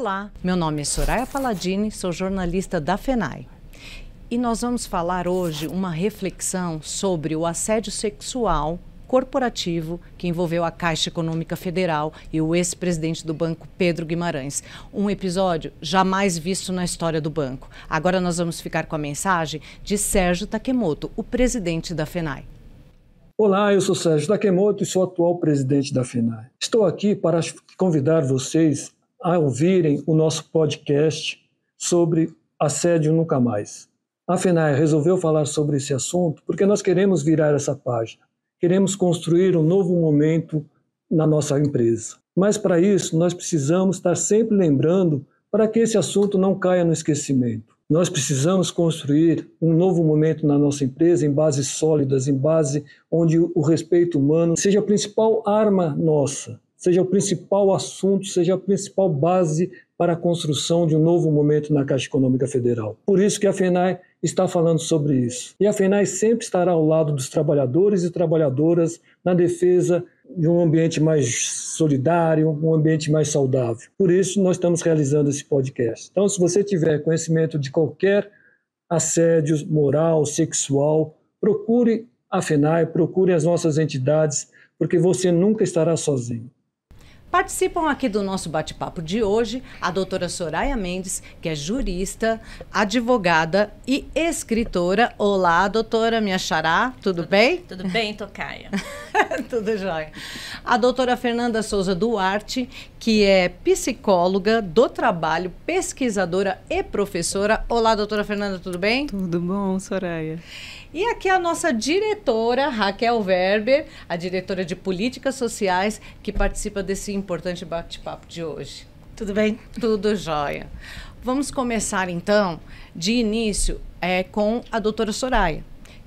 Olá, meu nome é Soraya Paladini, sou jornalista da FENAI. E nós vamos falar hoje uma reflexão sobre o assédio sexual corporativo que envolveu a Caixa Econômica Federal e o ex-presidente do banco, Pedro Guimarães. Um episódio jamais visto na história do banco. Agora nós vamos ficar com a mensagem de Sérgio Takemoto, o presidente da FENAI. Olá, eu sou Sérgio Takemoto e sou atual presidente da FENAI. Estou aqui para convidar vocês a ouvirem o nosso podcast sobre assédio nunca mais. A FENAI resolveu falar sobre esse assunto porque nós queremos virar essa página queremos construir um novo momento na nossa empresa. Mas para isso, nós precisamos estar sempre lembrando para que esse assunto não caia no esquecimento. Nós precisamos construir um novo momento na nossa empresa em bases sólidas, em base onde o respeito humano seja a principal arma nossa, seja o principal assunto, seja a principal base para a construção de um novo momento na Caixa Econômica Federal. Por isso que a FENAI está falando sobre isso. E a FENAI sempre estará ao lado dos trabalhadores e trabalhadoras na defesa de um ambiente mais solidário, um ambiente mais saudável. Por isso, nós estamos realizando esse podcast. Então, se você tiver conhecimento de qualquer assédio moral, sexual, procure a FENAI, procure as nossas entidades, porque você nunca estará sozinho. Participam aqui do nosso bate-papo de hoje a doutora Soraya Mendes, que é jurista, advogada e escritora. Olá, doutora minha xará, tudo, tudo bem? Tudo bem, Tocaia. tudo jóia. A doutora Fernanda Souza Duarte, que é psicóloga do trabalho, pesquisadora e professora. Olá, doutora Fernanda, tudo bem? Tudo bom, Soraya. E aqui a nossa diretora, Raquel Werber, a diretora de Políticas Sociais, que participa desse importante bate-papo de hoje. Tudo bem? Tudo jóia. Vamos começar então, de início, é, com a doutora Soraya,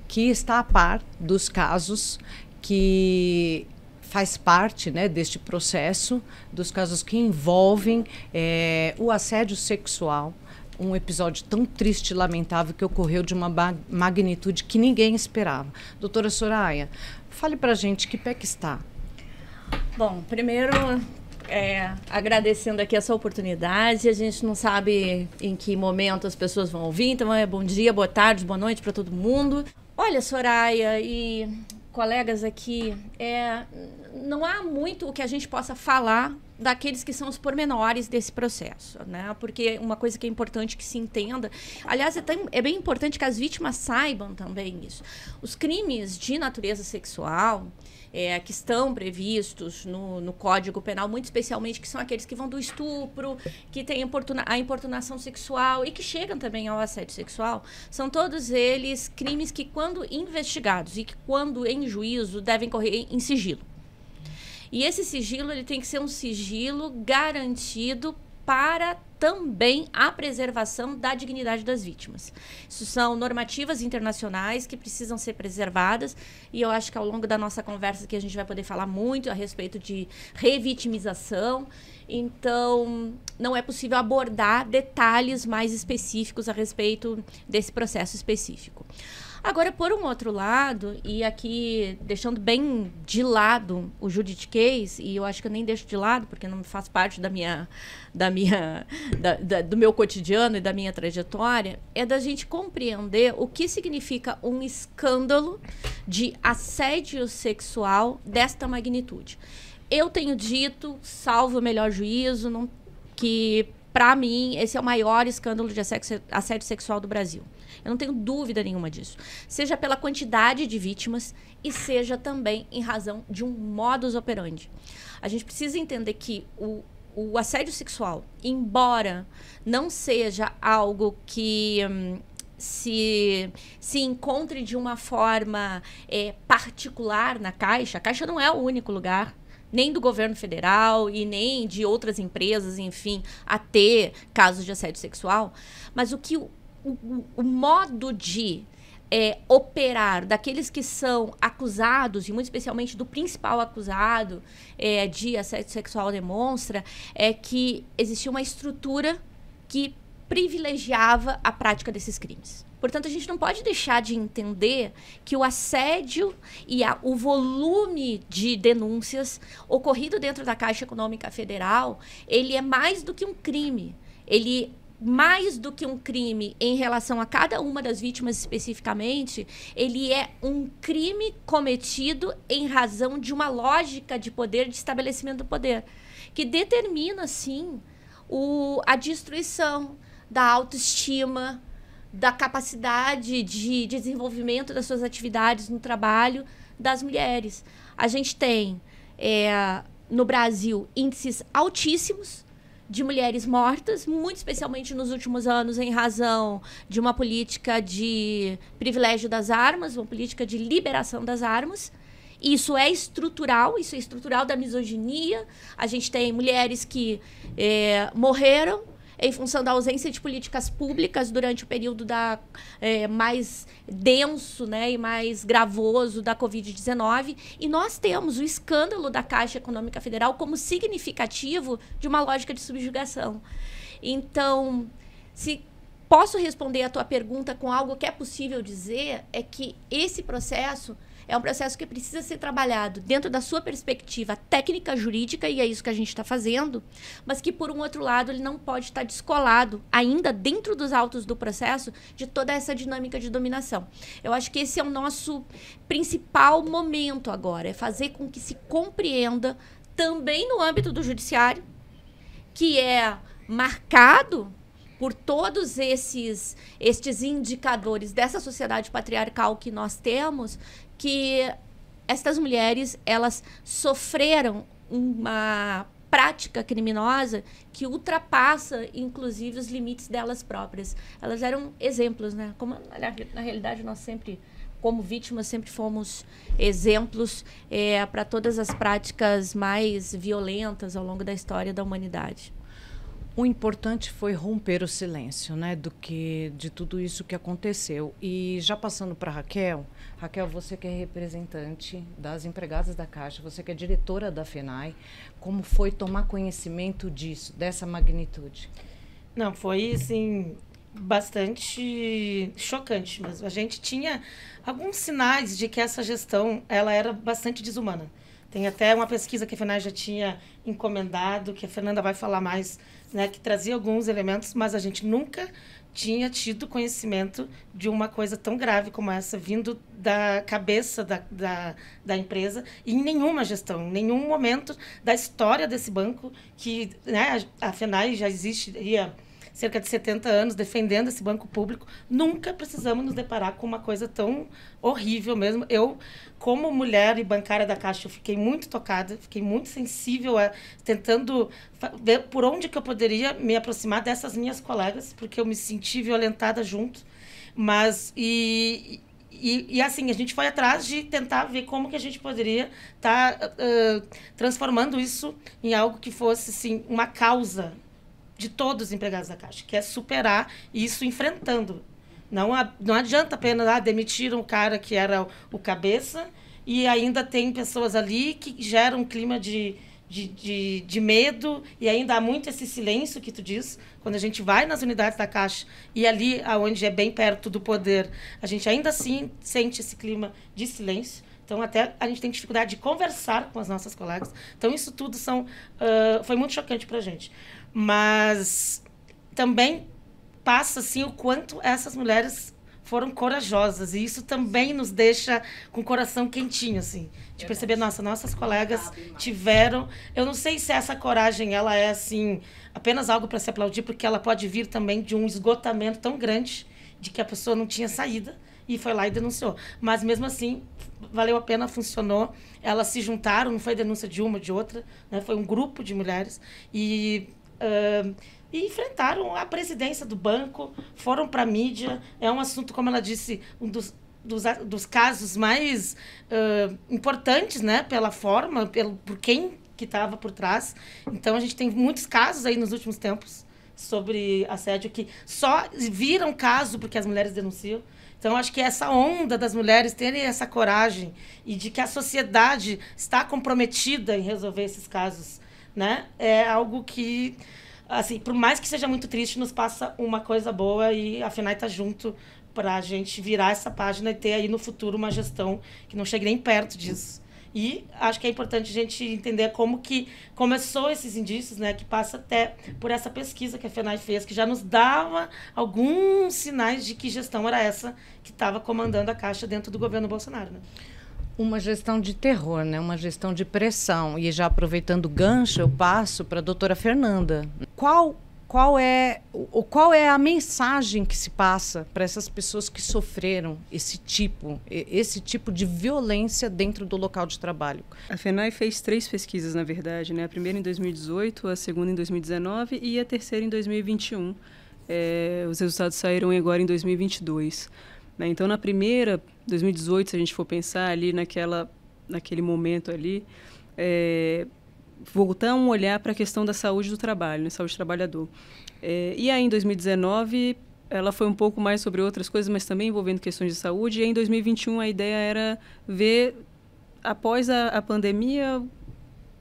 que está a par dos casos que faz parte né, deste processo, dos casos que envolvem é, o assédio sexual um episódio tão triste e lamentável que ocorreu de uma magnitude que ninguém esperava. Doutora Soraya, fale para gente que pé que está. Bom, primeiro é, agradecendo aqui essa oportunidade. A gente não sabe em que momento as pessoas vão ouvir, então é bom dia, boa tarde, boa noite para todo mundo. Olha, Soraya e colegas aqui, é, não há muito o que a gente possa falar daqueles que são os pormenores desse processo, né? Porque uma coisa que é importante que se entenda, aliás, é, tão, é bem importante que as vítimas saibam também isso. Os crimes de natureza sexual, é, que estão previstos no, no, Código Penal, muito especialmente, que são aqueles que vão do estupro, que tem importuna, a importunação sexual e que chegam também ao assédio sexual, são todos eles crimes que, quando investigados e que, quando em juízo, devem correr em sigilo. E esse sigilo ele tem que ser um sigilo garantido para também a preservação da dignidade das vítimas. Isso são normativas internacionais que precisam ser preservadas e eu acho que ao longo da nossa conversa que a gente vai poder falar muito a respeito de revitimização. Então, não é possível abordar detalhes mais específicos a respeito desse processo específico. Agora, por um outro lado, e aqui deixando bem de lado o juridiquês, e eu acho que eu nem deixo de lado, porque não faz parte da minha, da minha, da, da, do meu cotidiano e da minha trajetória, é da gente compreender o que significa um escândalo de assédio sexual desta magnitude. Eu tenho dito, salvo o melhor juízo, não, que para mim esse é o maior escândalo de assédio sexual do Brasil. Eu não tenho dúvida nenhuma disso. Seja pela quantidade de vítimas e seja também em razão de um modus operandi. A gente precisa entender que o, o assédio sexual, embora não seja algo que. Hum, se, se encontre de uma forma é, particular na Caixa, a Caixa não é o único lugar nem do governo federal e nem de outras empresas, enfim, a ter casos de assédio sexual. Mas o que o, o, modo de é, operar daqueles que são acusados, e muito especialmente do principal acusado é, de assédio sexual demonstra, é que existia uma estrutura que privilegiava a prática desses crimes. Portanto, a gente não pode deixar de entender que o assédio e a, o volume de denúncias ocorrido dentro da Caixa Econômica Federal, ele é mais do que um crime. Ele mais do que um crime em relação a cada uma das vítimas especificamente, ele é um crime cometido em razão de uma lógica de poder, de estabelecimento do poder, que determina, sim, o, a destruição da autoestima, da capacidade de desenvolvimento das suas atividades no trabalho das mulheres. A gente tem é, no Brasil índices altíssimos de mulheres mortas, muito especialmente nos últimos anos, em razão de uma política de privilégio das armas, uma política de liberação das armas. Isso é estrutural, isso é estrutural da misoginia. A gente tem mulheres que é, morreram em função da ausência de políticas públicas durante o período da, é, mais denso né, e mais gravoso da Covid-19. E nós temos o escândalo da Caixa Econômica Federal como significativo de uma lógica de subjugação. Então, se posso responder a tua pergunta com algo que é possível dizer, é que esse processo é um processo que precisa ser trabalhado dentro da sua perspectiva técnica jurídica, e é isso que a gente está fazendo, mas que, por um outro lado, ele não pode estar descolado, ainda dentro dos autos do processo, de toda essa dinâmica de dominação. Eu acho que esse é o nosso principal momento agora, é fazer com que se compreenda, também no âmbito do judiciário, que é marcado por todos esses estes indicadores dessa sociedade patriarcal que nós temos, que estas mulheres elas sofreram uma prática criminosa que ultrapassa, inclusive, os limites delas próprias. Elas eram exemplos, né? Como na, realidade nós sempre como vítimas sempre fomos exemplos é, para todas as práticas mais violentas ao longo da história da humanidade. O importante foi romper o silêncio, né, do que de tudo isso que aconteceu. E já passando para Raquel, Raquel, você que é representante das empregadas da Caixa, você que é diretora da FENAI, como foi tomar conhecimento disso, dessa magnitude? Não, foi assim bastante chocante mesmo. A gente tinha alguns sinais de que essa gestão ela era bastante desumana. Tem até uma pesquisa que a FENAI já tinha encomendado, que a Fernanda vai falar mais né, que trazia alguns elementos, mas a gente nunca tinha tido conhecimento de uma coisa tão grave como essa vindo da cabeça da, da, da empresa e em nenhuma gestão, em nenhum momento da história desse banco que né, a FENAI já existe cerca de 70 anos defendendo esse banco público, nunca precisamos nos deparar com uma coisa tão horrível mesmo. Eu, como mulher e bancária da Caixa, eu fiquei muito tocada, fiquei muito sensível, a, tentando ver por onde que eu poderia me aproximar dessas minhas colegas, porque eu me senti violentada junto. Mas, e, e, e, assim, a gente foi atrás de tentar ver como que a gente poderia estar tá, uh, transformando isso em algo que fosse, assim, uma causa de todos os empregados da Caixa, que é superar isso enfrentando. Não, não adianta apenas ah, demitir um cara que era o, cabeça e ainda tem pessoas ali que geram um clima de, de, de, de, medo e ainda há muito esse silêncio que tu diz. Quando a gente vai nas unidades da Caixa e ali aonde é bem perto do poder, a gente ainda assim sente esse clima de silêncio. Então, até a gente tem dificuldade de conversar com as nossas colegas. Então, isso tudo são, uh, foi muito chocante para a gente. Mas também passa assim o quanto essas mulheres foram corajosas. E isso também nos deixa com o coração quentinho assim. De perceber nossa nossas colegas tiveram. Eu não sei se essa coragem ela é assim apenas algo para se aplaudir porque ela pode vir também de um esgotamento tão grande de que a pessoa não tinha saída e foi lá e denunciou. Mas mesmo assim valeu a pena funcionou. Elas se juntaram não foi denúncia de uma de outra né? foi um grupo de mulheres. E Uh, e enfrentaram a presidência do banco, foram para a mídia. É um assunto, como ela disse, um dos, dos, dos casos mais uh, importantes, né? Pela forma, pelo, por quem que estava por trás. Então, a gente tem muitos casos aí nos últimos tempos sobre assédio que só viram caso porque as mulheres denunciam. Então, acho que essa onda das mulheres terem essa coragem e de que a sociedade está comprometida em resolver esses casos né? É algo que, assim, por mais que seja muito triste, nos passa uma coisa boa e a FENAI está junto para a gente virar essa página e ter aí no futuro uma gestão que não chegue nem perto disso. E acho que é importante a gente entender como que começou esses indícios, né, que passa até por essa pesquisa que a FENAI fez, que já nos dava alguns sinais de que gestão era essa que estava comandando a Caixa dentro do governo Bolsonaro. Né? Uma gestão de terror, né? uma gestão de pressão. E já aproveitando o gancho, eu passo para a doutora Fernanda. Qual qual é, o, qual é a mensagem que se passa para essas pessoas que sofreram esse tipo, esse tipo de violência dentro do local de trabalho? A FENAI fez três pesquisas, na verdade, né? A primeira em 2018, a segunda em 2019 e a terceira em 2021. É, os resultados saíram agora em 2022. Né? Então, na primeira, 2018, se a gente for pensar ali naquela, naquele momento ali, é, voltar um olhar para a questão da saúde do trabalho, né, saúde do trabalhador. É, e aí, em 2019, ela foi um pouco mais sobre outras coisas, mas também envolvendo questões de saúde. E em 2021, a ideia era ver, após a, a pandemia,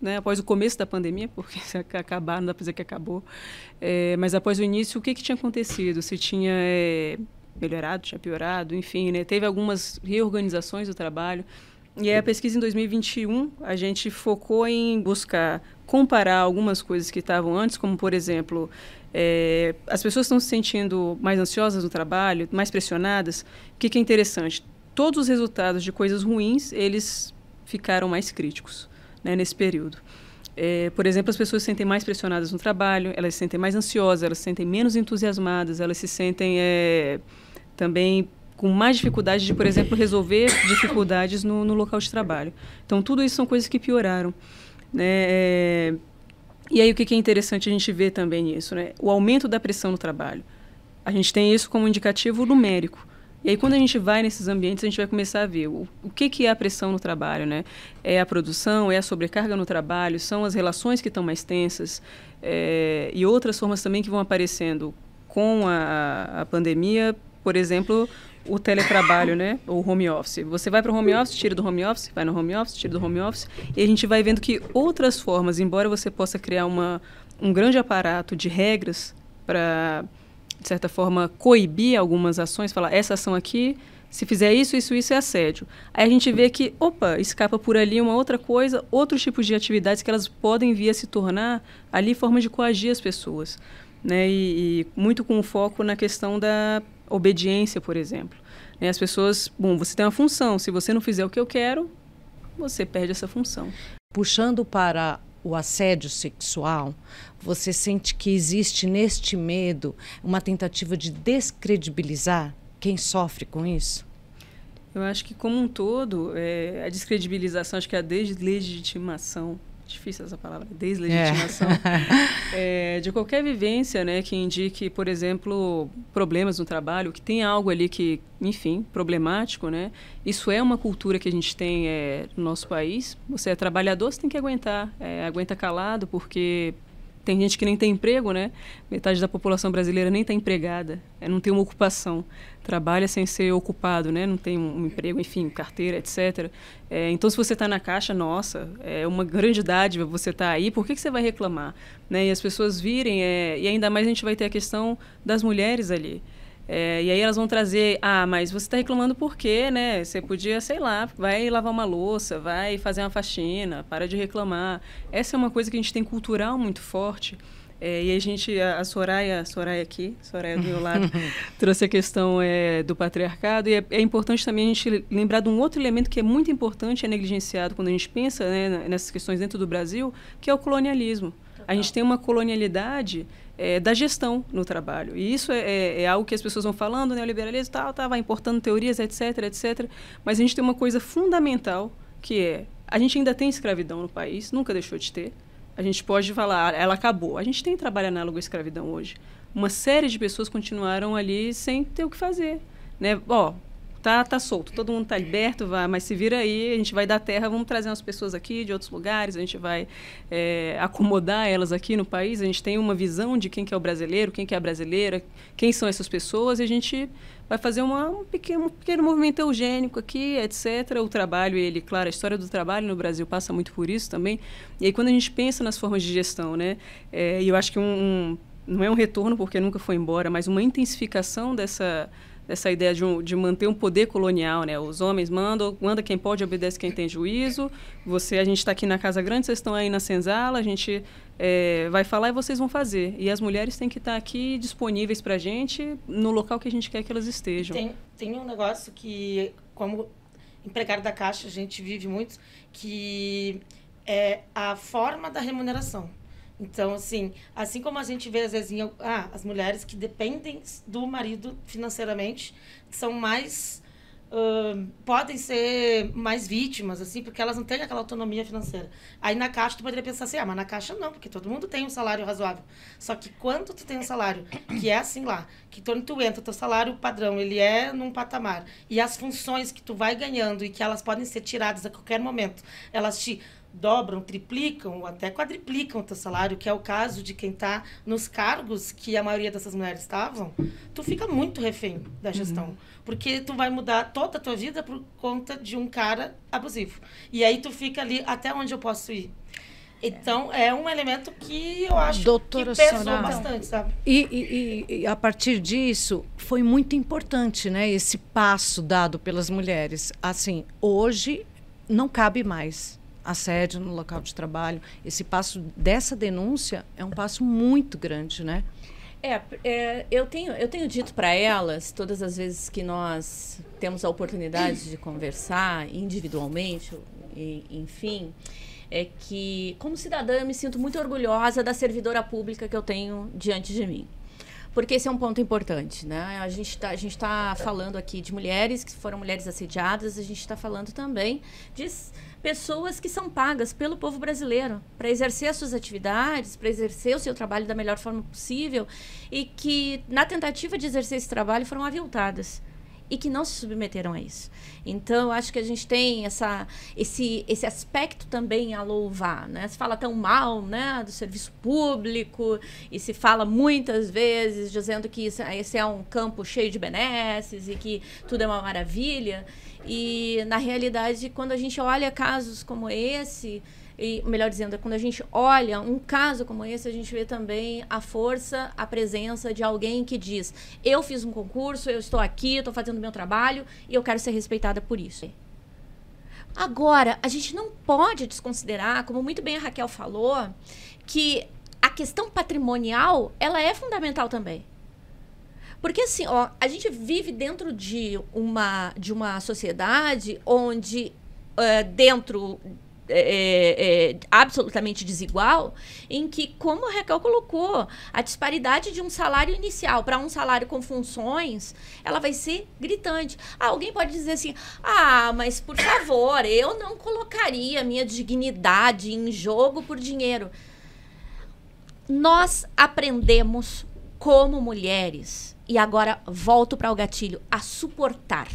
né, após o começo da pandemia, porque se acabar, não dá para dizer que acabou, é, mas após o início, o que, que tinha acontecido? Se tinha é, melhorado, tinha piorado, enfim, né, teve algumas reorganizações do trabalho. E aí a pesquisa em 2021, a gente focou em buscar comparar algumas coisas que estavam antes, como, por exemplo, é, as pessoas estão se sentindo mais ansiosas no trabalho, mais pressionadas. O que, que é interessante? Todos os resultados de coisas ruins, eles ficaram mais críticos né, nesse período. É, por exemplo, as pessoas se sentem mais pressionadas no trabalho, elas se sentem mais ansiosas, elas se sentem menos entusiasmadas, elas se sentem é, também com mais dificuldade de, por exemplo, resolver dificuldades no, no local de trabalho. Então, tudo isso são coisas que pioraram. Né? É, e aí, o que é interessante a gente ver também isso? Né? O aumento da pressão no trabalho. A gente tem isso como indicativo numérico. E aí, quando a gente vai nesses ambientes, a gente vai começar a ver o, o que, que é a pressão no trabalho, né? É a produção, é a sobrecarga no trabalho, são as relações que estão mais tensas é, e outras formas também que vão aparecendo com a, a pandemia. Por exemplo, o teletrabalho, né? O home office. Você vai para o home office, tira do home office, vai no home office, tira do home office, e a gente vai vendo que outras formas, embora você possa criar uma, um grande aparato de regras para, de certa forma, coibir algumas ações, falar essa ação aqui, se fizer isso, isso, isso é assédio. Aí a gente vê que, opa, escapa por ali uma outra coisa, outros tipos de atividades que elas podem vir a se tornar ali forma de coagir as pessoas. Né? E, e muito com foco na questão da obediência, por exemplo. Né? As pessoas, bom, você tem uma função, se você não fizer o que eu quero, você perde essa função. Puxando para o assédio sexual, você sente que existe neste medo uma tentativa de descredibilizar quem sofre com isso? Eu acho que, como um todo, é, a descredibilização, acho que a deslegitimação difícil essa palavra, deslegitimação, é. É, de qualquer vivência né, que indique, por exemplo, problemas no trabalho, que tem algo ali que, enfim, problemático, né? Isso é uma cultura que a gente tem é, no nosso país. Você é trabalhador, você tem que aguentar, é, aguenta calado, porque tem gente que nem tem emprego, né? Metade da população brasileira nem está empregada, é, não tem uma ocupação, trabalha sem ser ocupado, né? Não tem um, emprego, enfim, carteira, etc. É, então, se você está na caixa, nossa, é uma grande dádiva você estar tá aí. Por que, que você vai reclamar, né? E as pessoas virem, é, e ainda mais a gente vai ter a questão das mulheres ali. É, e aí elas vão trazer, ah, mas você está reclamando por quê, né? Você podia, sei lá, vai lavar uma louça, vai fazer uma faxina, para de reclamar. Essa é uma coisa que a gente tem cultural muito forte. É, e a gente, a, a Soraya, a Soraya aqui, Soraya do meu lado, trouxe a questão é, do patriarcado. E é, é, importante também a gente lembrar de um outro elemento que é muito importante, é negligenciado quando a gente pensa né, nessas questões dentro do Brasil, que é o colonialismo. A gente tem uma colonialidade é, da gestão no trabalho. E isso é, é, é, algo que as pessoas vão falando, neoliberalismo tal, tá, vai importando teorias, etc, etc. Mas a gente tem uma coisa fundamental que é a gente ainda tem escravidão no país, nunca deixou de ter. A gente pode falar, ela acabou. A gente tem trabalho análogo à escravidão hoje. Uma série de pessoas continuaram ali sem ter o que fazer. Né? Ó, tá, tá solto, todo mundo tá liberto, vai, mas se vira aí, a gente vai dar terra, vamos trazer umas pessoas aqui de outros lugares, a gente vai é, acomodar elas aqui no país, a gente tem uma visão de quem que é o brasileiro, quem que é a brasileira, quem são essas pessoas, e a gente vai fazer uma, um, pequeno, um pequeno movimento eugênico aqui, etc. O trabalho, ele, claro, a história do trabalho no Brasil passa muito por isso também. E aí, quando a gente pensa nas formas de gestão, né, é, eu acho que um, um não é um retorno porque nunca foi embora, mas uma intensificação dessa essa ideia de, um, de manter um poder colonial, né? Os homens mandam, manda quem pode, obedece quem tem juízo. Você, a gente está aqui na Casa Grande, vocês estão aí na senzala, a gente é, vai falar e vocês vão fazer. E as mulheres têm que estar aqui disponíveis para a gente no local que a gente quer que elas estejam. Tem, tem um negócio que, como empregado da Caixa, a gente vive muito, que é a forma da remuneração. Então, assim, assim como a gente vê às vezes em, ah, as mulheres que dependem do marido financeiramente são mais uh, podem ser mais vítimas, assim, porque elas não têm aquela autonomia financeira. Aí na caixa tu poderia pensar assim, ah, mas na caixa não, porque todo mundo tem um salário razoável. Só que quando tu tem um salário que é assim lá, que quando tu entra, teu salário padrão, ele é num patamar, e as funções que tu vai ganhando e que elas podem ser tiradas a qualquer momento, elas te dobram, triplicam ou até quadriplicam o teu salário, que é o caso de quem está nos cargos que a maioria dessas mulheres estavam, tu fica muito refém da uhum. gestão. Uhum. Porque tu vai mudar toda a tua vida por conta de um cara abusivo. E aí tu fica ali, até onde eu posso ir? Então, é um elemento que eu acho Doutora que pesou Soraya. bastante, sabe? E, e, e, a partir disso, foi muito importante, né? Esse passo dado pelas mulheres. Assim, hoje não cabe mais assédio no local de trabalho. Esse passo dessa denúncia é um passo muito grande, né? É, é eu, tenho, eu tenho dito para elas, todas as vezes que nós temos a oportunidade de conversar individualmente, e, enfim, é que, como cidadã, eu me sinto muito orgulhosa da servidora pública que eu tenho diante de mim porque esse é um ponto importante, né? A gente está tá falando aqui de mulheres que foram mulheres assediadas, a gente está falando também de pessoas que são pagas pelo povo brasileiro para exercer as suas atividades, para exercer o seu trabalho da melhor forma possível e que, na tentativa de exercer esse trabalho, foram aviltadas e que não se submeteram a isso. Então, acho que a gente tem essa, esse, esse aspecto também a louvar. Né? Se fala tão mal né, do serviço público e se fala muitas vezes dizendo que isso, esse é um campo cheio de benesses e que tudo é uma maravilha. E, na realidade, quando a gente olha casos como esse, e melhor dizendo, quando a gente olha um caso como esse, a gente vê também a força, a presença de alguém que diz: eu fiz um concurso, eu estou aqui, estou fazendo meu trabalho e eu quero ser respeitada por isso. Agora, a gente não pode desconsiderar, como muito bem a Raquel falou, que a questão patrimonial ela é fundamental também. Porque assim, ó, a gente vive dentro de uma, de uma sociedade onde uh, dentro é, é, é, absolutamente desigual, em que, como a Raquel colocou, a disparidade de um salário inicial para um salário com funções, ela vai ser gritante. Ah, alguém pode dizer assim: ah, mas por favor, eu não colocaria minha dignidade em jogo por dinheiro. Nós aprendemos como mulheres e agora volto para o gatilho, a suportar.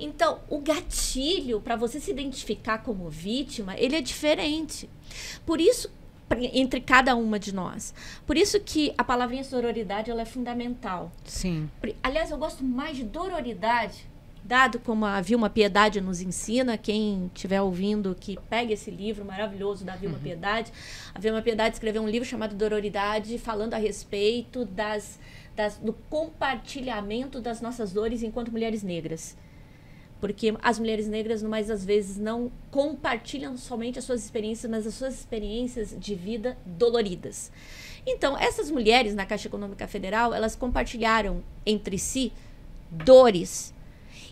Então, o gatilho para você se identificar como vítima, ele é diferente. Por isso entre cada uma de nós. Por isso que a palavrinha sororidade ela é fundamental. Sim. Aliás, eu gosto mais de dororidade dado como a Vilma Piedade nos ensina, quem estiver ouvindo que pegue esse livro maravilhoso da Vilma uhum. Piedade. A Vilma Piedade escreveu um livro chamado Dororidade, falando a respeito das das, do compartilhamento das nossas dores enquanto mulheres negras. Porque as mulheres negras, mais das vezes, não compartilham somente as suas experiências, mas as suas experiências de vida doloridas. Então, essas mulheres na Caixa Econômica Federal, elas compartilharam entre si dores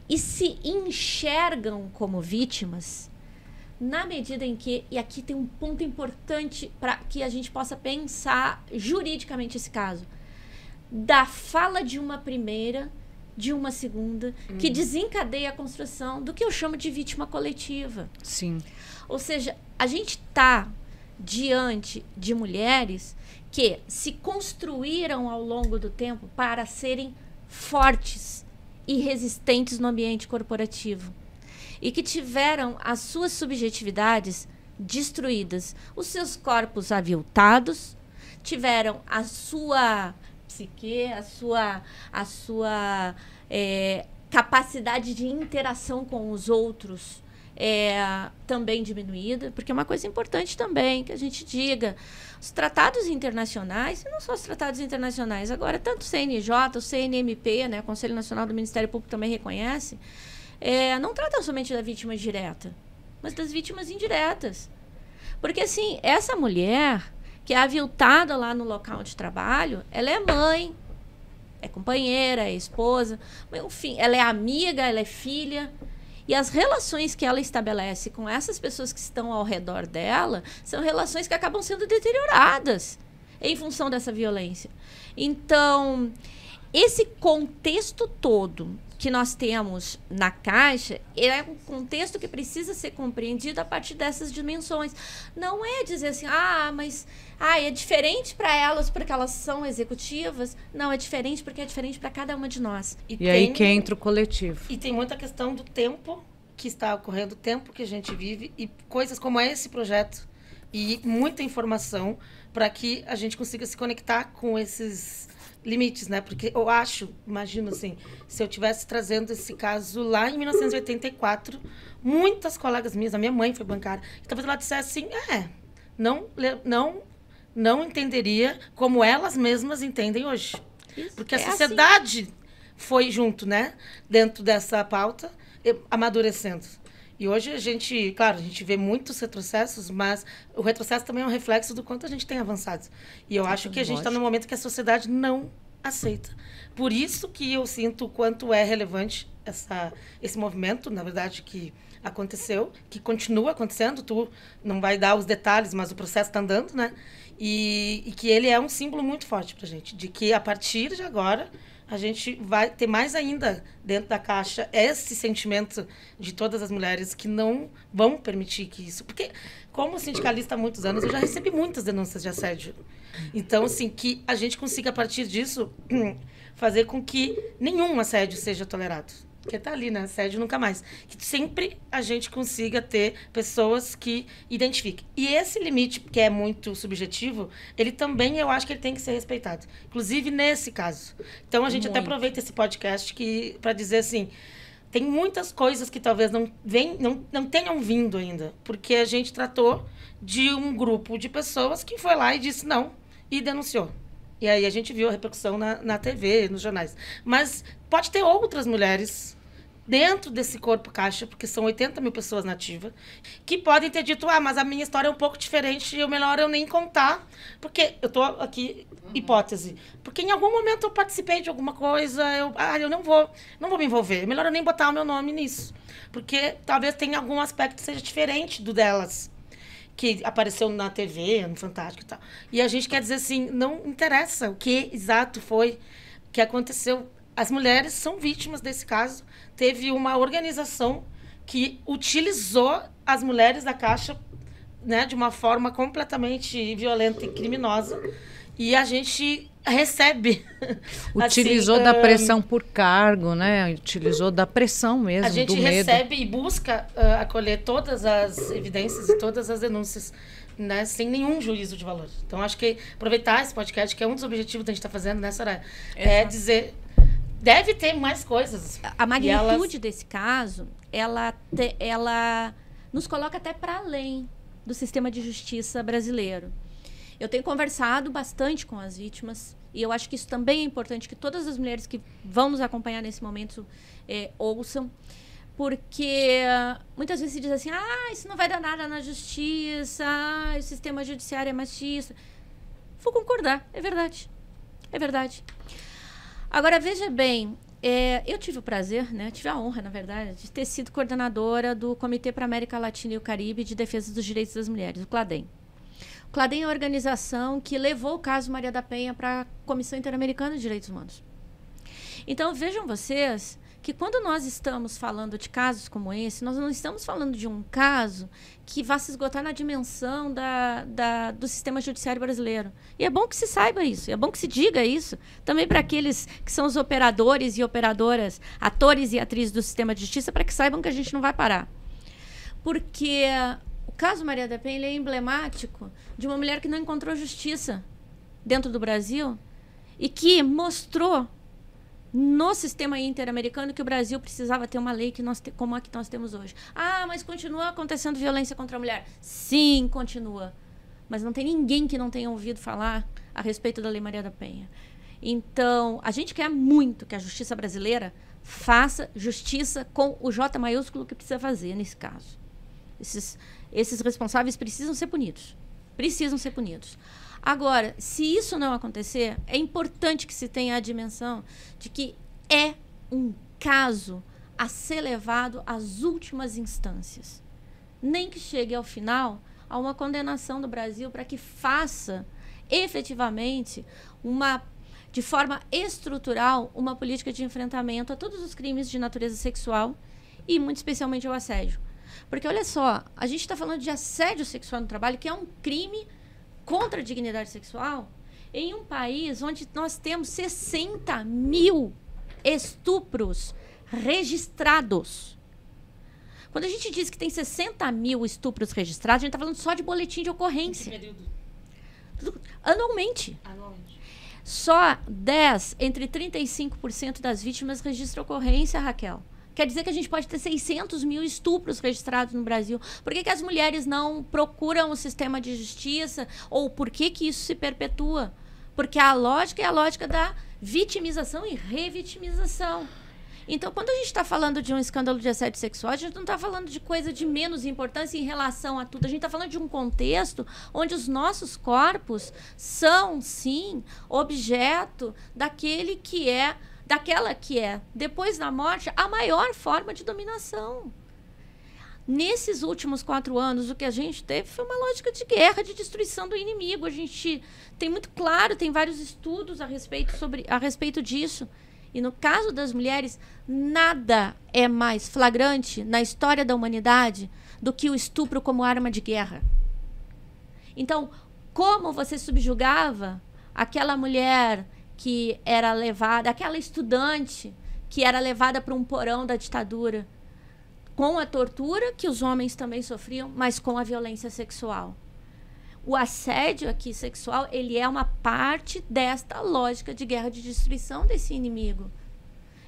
e se enxergam como vítimas na medida em que, e aqui tem um ponto importante para que a gente possa pensar juridicamente esse caso da fala de uma primeira, de uma segunda, que uhum. desencadeia a construção do que eu chamo de vítima coletiva. Sim. Ou seja, a gente está diante de mulheres que se construíram ao longo do tempo para serem fortes e resistentes no ambiente corporativo e que tiveram as suas subjetividades destruídas, os seus corpos aviltados, tiveram a sua psique, a sua, a sua é, capacidade de interação com os outros é, também diminuída, porque é uma coisa importante também que a gente diga. Os tratados internacionais, e não só os tratados internacionais, agora tanto o CNJ, o CNMP, né, o Conselho Nacional do Ministério Público também reconhece, é, não tratam somente da vítima direta, mas das vítimas indiretas. Porque, assim, essa mulher que é aviltada lá no local de trabalho, ela é mãe, é companheira, é esposa, enfim, ela é amiga, ela é filha. E as relações que ela estabelece com essas pessoas que estão ao redor dela são relações que acabam sendo deterioradas em função dessa violência. Então, esse contexto todo que nós temos na Caixa é um contexto que precisa ser compreendido a partir dessas dimensões. Não é dizer assim, ah, mas ah, é diferente para elas porque elas são executivas. Não, é diferente porque é diferente para cada uma de nós. E, e tem, aí que entra o coletivo. E tem muita questão do tempo que está ocorrendo, o tempo que a gente vive e coisas como esse projeto e muita informação para que a gente consiga se conectar com esses limites, né? Porque eu acho, imagino assim, se eu tivesse trazendo esse caso lá em 1984, muitas colegas minhas, a minha mãe foi bancária, talvez ela dissesse assim, é, não, não não entenderia como elas mesmas entendem hoje. Isso, Porque a é sociedade assim. foi junto, né? Dentro dessa pauta, amadurecendo. E hoje a gente, claro, a gente vê muitos retrocessos, mas o retrocesso também é um reflexo do quanto a gente tem avançado. E eu acho que a gente está no momento que a sociedade não aceita. Por isso que eu sinto o quanto é relevante essa, esse movimento, na verdade, que aconteceu, que continua acontecendo. Tu não vai dar os detalhes, mas o processo está andando, né? E, e, que ele é um símbolo muito forte para a gente, de que a partir de agora a gente vai ter mais ainda dentro da caixa esse sentimento de todas as mulheres que não vão permitir que isso. Porque, como sindicalista há muitos anos, eu já recebi muitas denúncias de assédio. Então, assim, que a gente consiga, a partir disso, fazer com que nenhum assédio seja tolerado. Porque tá ali, né? Assédio nunca mais. Que sempre a gente consiga ter pessoas que identifiquem. E esse limite, que é muito subjetivo, ele também eu acho que ele tem que ser respeitado. Inclusive nesse caso. Então a gente muito. até aproveita esse podcast que para dizer assim, tem muitas coisas que talvez não, vem, não, não tenham vindo ainda. Porque a gente tratou de um grupo de pessoas que foi lá e disse não e denunciou. E aí a gente viu a repercussão na, na TV, nos jornais. Mas pode ter outras mulheres dentro desse corpo caixa, porque são 80 mil pessoas nativas, que podem ter dito, ah, mas a minha história é um pouco diferente e o melhor eu nem contar, porque eu tô aqui, hipótese, porque em algum momento eu participei de alguma coisa, eu, ah, eu não vou, não vou me envolver, é melhor eu nem botar o meu nome nisso, porque talvez tenha algum aspecto que seja diferente do delas, que apareceu na TV, no Fantástico e tal. E a gente quer dizer assim, não interessa o que exato foi que aconteceu. As mulheres são vítimas desse caso teve uma organização que utilizou as mulheres da Caixa né, de uma forma completamente violenta e criminosa. E a gente recebe. Utilizou assim, da pressão por cargo, né? Utilizou da pressão mesmo. A gente recebe e busca uh, acolher todas as evidências e todas as denúncias. Né, sem nenhum juízo de valor. Então, acho que aproveitar esse podcast, que é um dos objetivos que a gente está fazendo nessa hora, é dizer Deve ter mais coisas. A magnitude elas... desse caso, ela, te, ela nos coloca até para além do sistema de justiça brasileiro. Eu tenho conversado bastante com as vítimas e eu acho que isso também é importante que todas as mulheres que vão nos acompanhar nesse momento é, ouçam, porque muitas vezes se diz assim: ah, isso não vai dar nada na justiça, ah, o sistema judiciário é machista. Vou concordar, é verdade. É verdade. Agora, veja bem, é, eu tive o prazer, né, tive a honra, na verdade, de ter sido coordenadora do Comitê para a América Latina e o Caribe de Defesa dos Direitos das Mulheres, o CLADEM. O CLADEM é a organização que levou o caso Maria da Penha para a Comissão Interamericana de Direitos Humanos. Então, vejam vocês que quando nós estamos falando de casos como esse, nós não estamos falando de um caso que vá se esgotar na dimensão da, da, do sistema judiciário brasileiro. E é bom que se saiba isso, é bom que se diga isso, também para aqueles que são os operadores e operadoras, atores e atrizes do sistema de justiça, para que saibam que a gente não vai parar. Porque o caso Maria da Penha é emblemático de uma mulher que não encontrou justiça dentro do Brasil e que mostrou no sistema interamericano que o Brasil precisava ter uma lei que nós te, como a que nós temos hoje. Ah, mas continua acontecendo violência contra a mulher. Sim, continua. Mas não tem ninguém que não tenha ouvido falar a respeito da Lei Maria da Penha. Então, a gente quer muito que a justiça brasileira faça justiça com o J maiúsculo que precisa fazer nesse caso. Esses, esses responsáveis precisam ser punidos. Precisam ser punidos. Agora, se isso não acontecer, é importante que se tenha a dimensão de que é um caso a ser levado às últimas instâncias. Nem que chegue ao final a uma condenação do Brasil para que faça efetivamente uma de forma estrutural uma política de enfrentamento a todos os crimes de natureza sexual e muito especialmente ao assédio. Porque olha só, a gente está falando de assédio sexual no trabalho, que é um crime contra a dignidade sexual, em um país onde nós temos 60 mil estupros registrados. Quando a gente diz que tem 60 mil estupros registrados, a gente está falando só de boletim de ocorrência. Anualmente. Anualmente. Só 10, entre 35% das vítimas registram ocorrência, Raquel. Quer dizer que a gente pode ter 600 mil estupros registrados no Brasil. Por que, que as mulheres não procuram o sistema de justiça? Ou por que, que isso se perpetua? Porque a lógica é a lógica da vitimização e revitimização. Então, quando a gente está falando de um escândalo de assédio sexual, a gente não está falando de coisa de menos importância em relação a tudo. A gente está falando de um contexto onde os nossos corpos são, sim, objeto daquele que é daquela que é, depois da morte, a maior forma de dominação. Nesses últimos quatro anos, o que a gente teve foi uma lógica de guerra, de destruição do inimigo. A gente tem muito claro, tem vários estudos a respeito, sobre, a respeito disso. E no caso das mulheres, nada é mais flagrante na história da humanidade do que o estupro como arma de guerra. Então, como você subjugava aquela mulher que era levada, aquela estudante que era levada para um porão da ditadura, com a tortura que os homens também sofriam, mas com a violência sexual. O assédio aqui sexual, ele é uma parte desta lógica de guerra de destruição desse inimigo.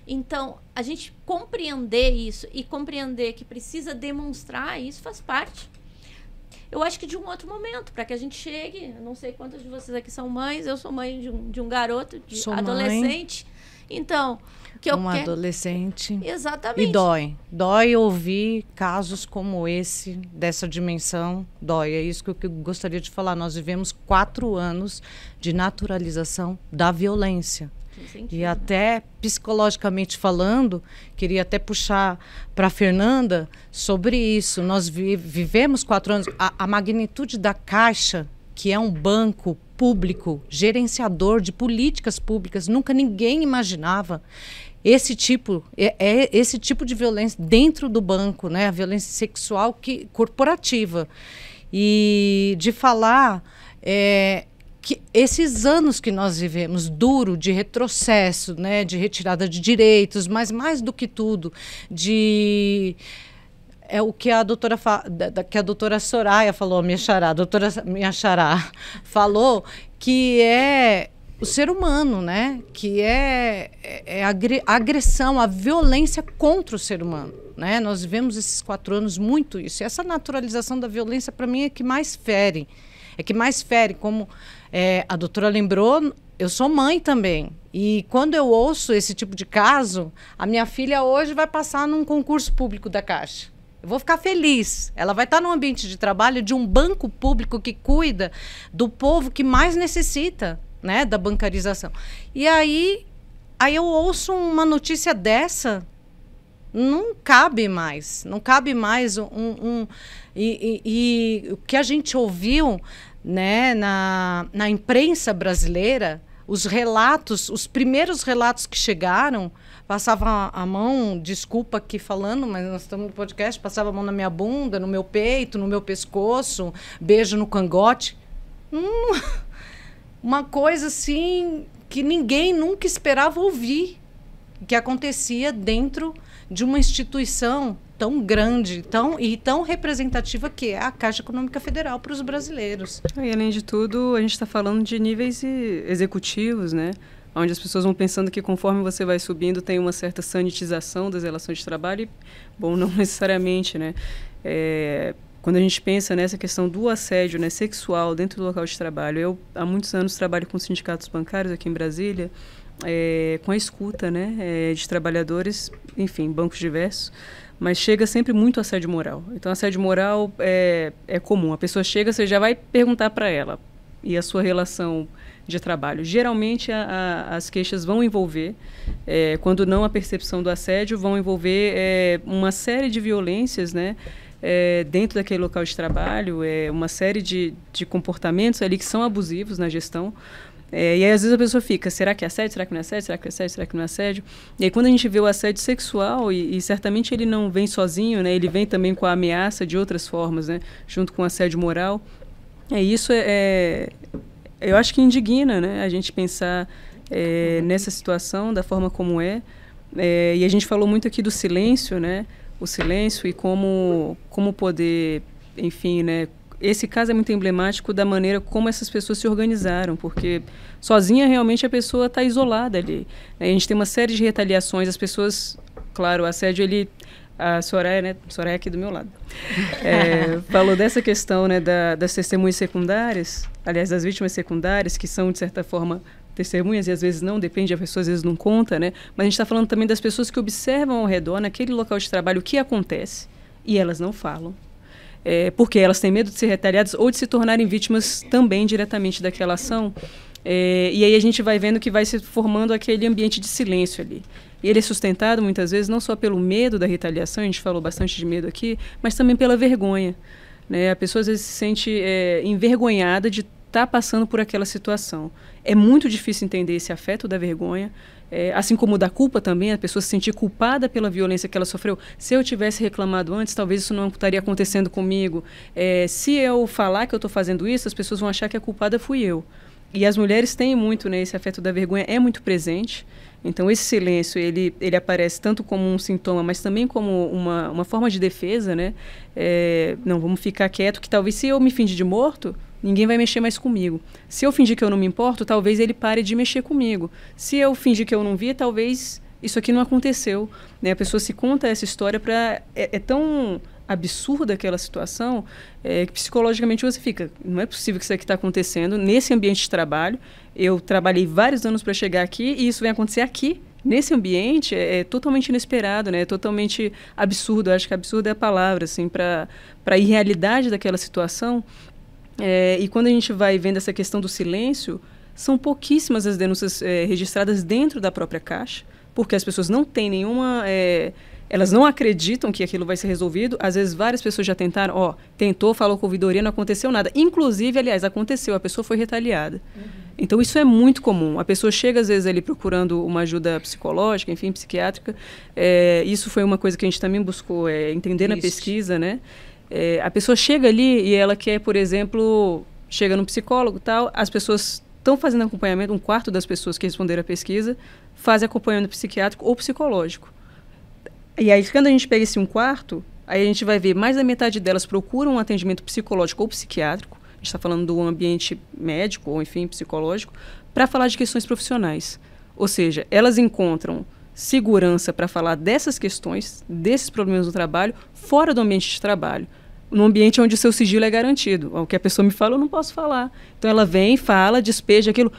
Então, a gente compreender isso e compreender que precisa demonstrar isso faz parte eu acho que de um outro momento, para que a gente chegue. Não sei quantas de vocês aqui são mães, eu sou mãe de um, de um garoto, de sou adolescente. Mãe. Então, que eu um quero... adolescente. Exatamente. E dói. Dói ouvir casos como esse, dessa dimensão, dói. É isso que eu gostaria de falar. Nós vivemos quatro anos de naturalização da violência. E até psicologicamente falando, queria até puxar para a Fernanda sobre isso. Nós vi vivemos quatro anos. A, a magnitude da Caixa, que é um banco público, gerenciador de políticas públicas, nunca ninguém imaginava esse tipo é, é, esse tipo de violência dentro do banco, né? A violência sexual que corporativa e de falar é, que esses anos que nós vivemos duro de retrocesso, né, de retirada de direitos, mas mais do que tudo de é o que a doutora que a doutora Soraya falou, minha xará, a doutora minha xará falou que é o ser humano, né? Que é, é, é a agressão, a violência contra o ser humano, né? Nós vivemos esses quatro anos muito isso. E essa naturalização da violência para mim é que mais fere, é que mais fere como é, a doutora lembrou, eu sou mãe também. E quando eu ouço esse tipo de caso, a minha filha hoje vai passar num concurso público da Caixa. Eu vou ficar feliz. Ela vai estar no ambiente de trabalho de um banco público que cuida do povo que mais necessita, né, da bancarização. E aí, aí eu ouço uma notícia dessa, não cabe mais, não cabe mais um, um e, e, e o que a gente ouviu né, na, na imprensa brasileira, os relatos, os primeiros relatos que chegaram, passava a mão, desculpa aqui falando, mas nós estamos no podcast, passava a mão na minha bunda, no meu peito, no meu pescoço, beijo no cangote. Hum, uma coisa assim que ninguém nunca esperava ouvir, que acontecia dentro de uma instituição tão grande tão, e tão representativa que é a Caixa Econômica Federal para os brasileiros. E, além de tudo, a gente está falando de níveis executivos, né? onde as pessoas vão pensando que conforme você vai subindo tem uma certa sanitização das relações de trabalho. E, bom, não necessariamente, né? É, quando a gente pensa nessa questão do assédio né, sexual dentro do local de trabalho, eu há muitos anos trabalho com sindicatos bancários aqui em Brasília, é, com a escuta né, é, de trabalhadores, enfim, bancos diversos, mas chega sempre muito assédio moral. Então, assédio moral é, é comum. A pessoa chega, você já vai perguntar para ela e a sua relação de trabalho. Geralmente, a, a, as queixas vão envolver, é, quando não a percepção do assédio, vão envolver é, uma série de violências, né? é, dentro daquele local de trabalho, é, uma série de, de comportamentos ali que são abusivos na gestão. É, e aí, às vezes, a pessoa fica, será que é assédio? Será que não é assédio? Será que é assédio? Será que não é assédio? E aí, quando a gente vê o assédio sexual, e, e, certamente ele não vem sozinho, né? Ele vem também com a ameaça de outras formas, né? Junto com o assédio moral. É, isso é, é eu acho que indigna, né? A gente pensar é, nessa situação, da forma como é. é. E a gente falou muito aqui do silêncio, né? o silêncio e como, como poder, enfim, né? Esse caso é muito emblemático da maneira como essas pessoas se organizaram, porque sozinha realmente a pessoa está isolada ali. Né? A gente tem uma série de retaliações, as pessoas, claro, o assédio ele a Soraya, né, Soraya aqui do meu lado, é, falou dessa questão né, da, das testemunhas secundárias, aliás, das vítimas secundárias, que são, de certa forma, testemunhas e às vezes não, depende, a pessoa às vezes não conta, né? Mas a gente está falando também das pessoas que observam ao redor, naquele local de trabalho, o que acontece e elas não falam. É, porque elas têm medo de ser retaliadas ou de se tornarem vítimas também diretamente daquela ação. É, e aí a gente vai vendo que vai se formando aquele ambiente de silêncio ali. E ele é sustentado muitas vezes não só pelo medo da retaliação, a gente falou bastante de medo aqui, mas também pela vergonha. Né? A pessoa às vezes se sente é, envergonhada de estar tá passando por aquela situação. É muito difícil entender esse afeto da vergonha, é, assim como da culpa também, a pessoa se sentir culpada pela violência que ela sofreu. Se eu tivesse reclamado antes, talvez isso não estaria acontecendo comigo. É, se eu falar que eu estou fazendo isso, as pessoas vão achar que a culpada fui eu. E as mulheres têm muito, né, esse afeto da vergonha é muito presente. Então esse silêncio ele, ele aparece tanto como um sintoma, mas também como uma, uma forma de defesa, né? É, não vamos ficar quieto que talvez se eu me fingir de morto, ninguém vai mexer mais comigo. Se eu fingir que eu não me importo, talvez ele pare de mexer comigo. Se eu fingir que eu não vi, talvez isso aqui não aconteceu. Né? A pessoa se conta essa história para é, é, tão absurda aquela situação é, que psicologicamente você fica, não é possível que isso aqui está acontecendo nesse ambiente de trabalho. Eu trabalhei vários anos para chegar aqui e isso vai acontecer aqui nesse ambiente é, é, totalmente inesperado, né? É totalmente absurdo. Eu acho que absurdo é a palavra, assim, para a irrealidade daquela situação. É, e quando a gente vai vendo essa questão do silêncio, são pouquíssimas as denúncias é, registradas dentro da própria Caixa, porque as pessoas não têm nenhuma. É, elas não acreditam que aquilo vai ser resolvido. Às vezes, várias pessoas já tentaram, ó, tentou, falou com a ouvidoria, não aconteceu nada. Inclusive, aliás, aconteceu, a pessoa foi retaliada. Uhum. Então, isso é muito comum. A pessoa chega, às vezes, ali procurando uma ajuda psicológica, enfim, psiquiátrica. É, isso foi uma coisa que a gente também buscou é, entender isso. na pesquisa, né? É, a pessoa chega ali e ela quer, por exemplo, chega no psicólogo tal, as pessoas estão fazendo acompanhamento, um quarto das pessoas que responderam a pesquisa fazem acompanhamento psiquiátrico ou psicológico. E aí, quando a gente pega esse um quarto, aí a gente vai ver mais da metade delas procuram um atendimento psicológico ou psiquiátrico, a gente está falando do ambiente médico ou, enfim, psicológico, para falar de questões profissionais. Ou seja, elas encontram segurança para falar dessas questões, desses problemas do trabalho, fora do ambiente de trabalho num ambiente onde o seu sigilo é garantido. O que a pessoa me fala, eu não posso falar. Então ela vem, fala, despeja aquilo.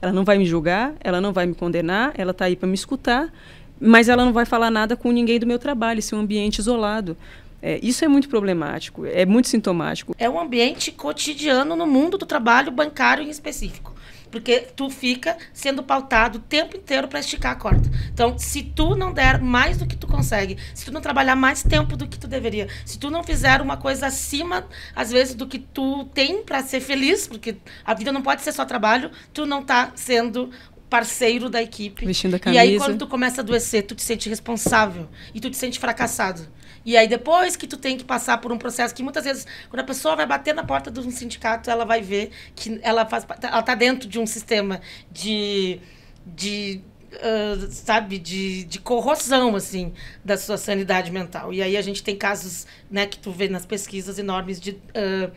Ela não vai me julgar, ela não vai me condenar, ela está aí para me escutar, mas ela não vai falar nada com ninguém do meu trabalho, esse é um ambiente isolado. É, isso é muito problemático, é muito sintomático. É um ambiente cotidiano no mundo do trabalho bancário em específico. Porque tu fica sendo pautado o tempo inteiro para esticar a corda. Então, se tu não der mais do que tu consegue, se tu não trabalhar mais tempo do que tu deveria, se tu não fizer uma coisa acima, às vezes, do que tu tem para ser feliz, porque a vida não pode ser só trabalho, tu não tá sendo parceiro da equipe. Vestindo a camisa. E aí, quando tu começa a adoecer, tu te sente responsável e tu te sente fracassado. E aí, depois que tu tem que passar por um processo que muitas vezes, quando a pessoa vai bater na porta de um sindicato, ela vai ver que ela faz ela tá dentro de um sistema de. de Uh, sabe, de, de corrosão, assim, da sua sanidade mental. E aí a gente tem casos, né, que tu vê nas pesquisas enormes de uh,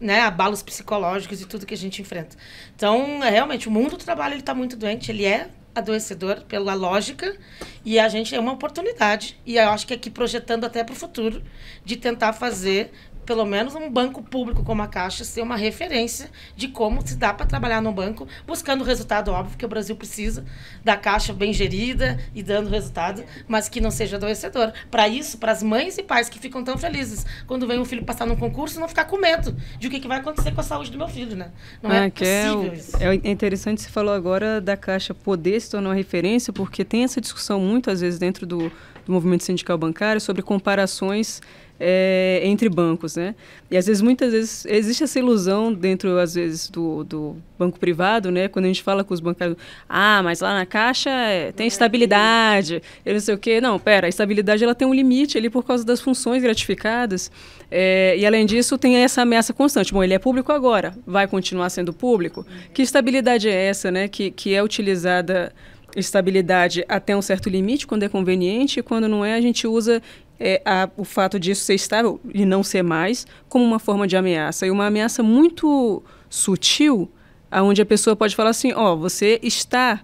né, abalos psicológicos e tudo que a gente enfrenta. Então, é, realmente, o mundo do trabalho ele está muito doente, ele é adoecedor pela lógica e a gente é uma oportunidade e eu acho que aqui projetando até para o futuro de tentar fazer pelo menos um banco público como a Caixa ser uma referência de como se dá para trabalhar no banco, buscando resultado óbvio que o Brasil precisa da Caixa bem gerida e dando resultado, mas que não seja adoecedor. Para isso, para as mães e pais que ficam tão felizes quando vem um filho passar num concurso, não ficar com medo de o que, que vai acontecer com a saúde do meu filho, né? Não é, é possível é o, isso. É interessante você falou agora da Caixa poder se tornar uma referência, porque tem essa discussão muitas vezes dentro do, do movimento sindical bancário sobre comparações é, entre bancos, né? E às vezes, muitas vezes, existe essa ilusão dentro, às vezes, do, do banco privado, né? Quando a gente fala com os bancários, ah, mas lá na Caixa é, tem estabilidade, eu não sei o quê. Não, pera, a estabilidade ela tem um limite ali por causa das funções gratificadas. É, e, além disso, tem essa ameaça constante. Bom, ele é público agora, vai continuar sendo público? Que estabilidade é essa, né? Que, que é utilizada estabilidade até um certo limite, quando é conveniente, e quando não é, a gente usa é, a, o fato disso ser estável e não ser mais como uma forma de ameaça. E uma ameaça muito sutil, onde a pessoa pode falar assim: ó, oh, você está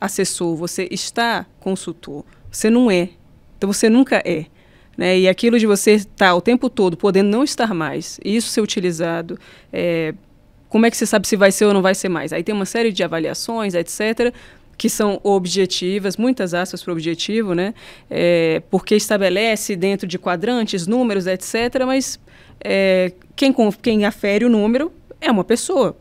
assessor, você está consultor, você não é. Então você nunca é. Né? E aquilo de você estar o tempo todo podendo não estar mais, e isso ser utilizado. É, como é que você sabe se vai ser ou não vai ser mais? Aí tem uma série de avaliações, etc que são objetivas, muitas aspas para objetivo, né? É, porque estabelece dentro de quadrantes, números, etc. Mas é, quem, quem afere o número é uma pessoa.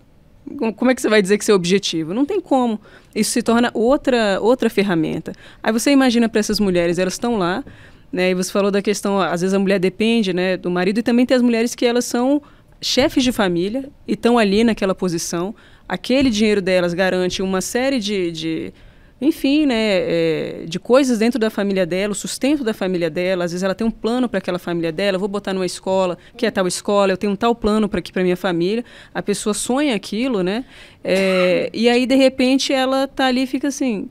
Como é que você vai dizer que seu objetivo? Não tem como. Isso se torna outra, outra ferramenta. Aí você imagina para essas mulheres, elas estão lá, né? E você falou da questão, às vezes a mulher depende, né, do marido e também tem as mulheres que elas são chefes de família e estão ali naquela posição aquele dinheiro delas garante uma série de, de enfim, né, é, de coisas dentro da família dela, o sustento da família dela. Às vezes ela tem um plano para aquela família dela. Vou botar numa escola, que é tal escola. Eu tenho um tal plano para aqui para minha família. A pessoa sonha aquilo, né? É, e aí de repente ela tá ali e fica assim.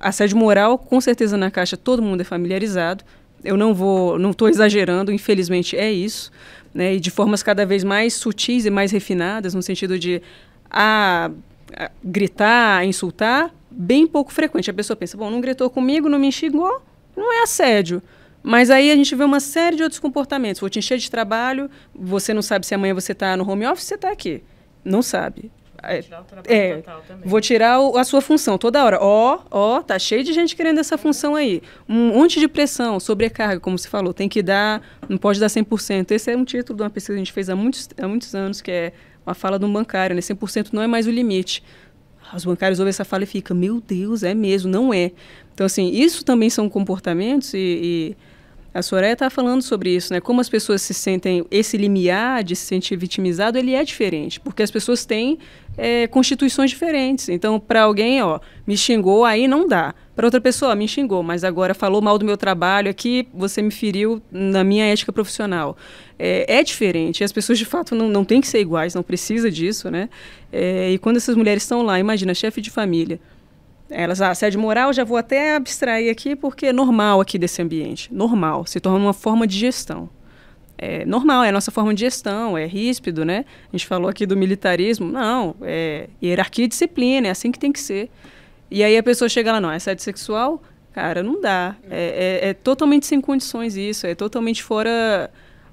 Assédio moral, com certeza na caixa todo mundo é familiarizado. Eu não vou, não estou exagerando. Infelizmente é isso, né? E de formas cada vez mais sutis e mais refinadas, no sentido de a, a gritar, a insultar, bem pouco frequente. A pessoa pensa, bom, não gritou comigo, não me xingou, não é assédio. Mas aí a gente vê uma série de outros comportamentos. Vou te encher de trabalho, você não sabe se amanhã você está no home office, você está aqui. Não sabe. É, é vou tirar o, a sua função toda hora. Ó, ó, tá cheio de gente querendo essa função aí. Um monte de pressão, sobrecarga, como você falou. Tem que dar, não pode dar 100%. Esse é um título de uma pesquisa que a gente fez há muitos, há muitos anos, que é uma fala de um bancário, né? 100% não é mais o limite. Os bancários ouvem essa fala e ficam, meu Deus, é mesmo, não é. Então, assim, isso também são comportamentos e, e a Soraya está falando sobre isso, né? Como as pessoas se sentem, esse limiar de se sentir vitimizado, ele é diferente, porque as pessoas têm é, constituições diferentes. Então, para alguém, ó, me xingou, aí não dá. Para outra pessoa, me xingou, mas agora falou mal do meu trabalho aqui, você me feriu na minha ética profissional. É, é diferente. As pessoas, de fato, não, não têm que ser iguais, não precisa disso, né? É, e quando essas mulheres estão lá, imagina, chefe de família, elas, ah, assédio moral, já vou até abstrair aqui, porque é normal aqui desse ambiente. Normal, se torna uma forma de gestão. É normal, é a nossa forma de gestão, é ríspido, né? A gente falou aqui do militarismo. Não, é hierarquia e disciplina, é assim que tem que ser. E aí a pessoa chega lá, não, é assédio sexual? Cara, não dá. É, é, é totalmente sem condições isso, é totalmente fora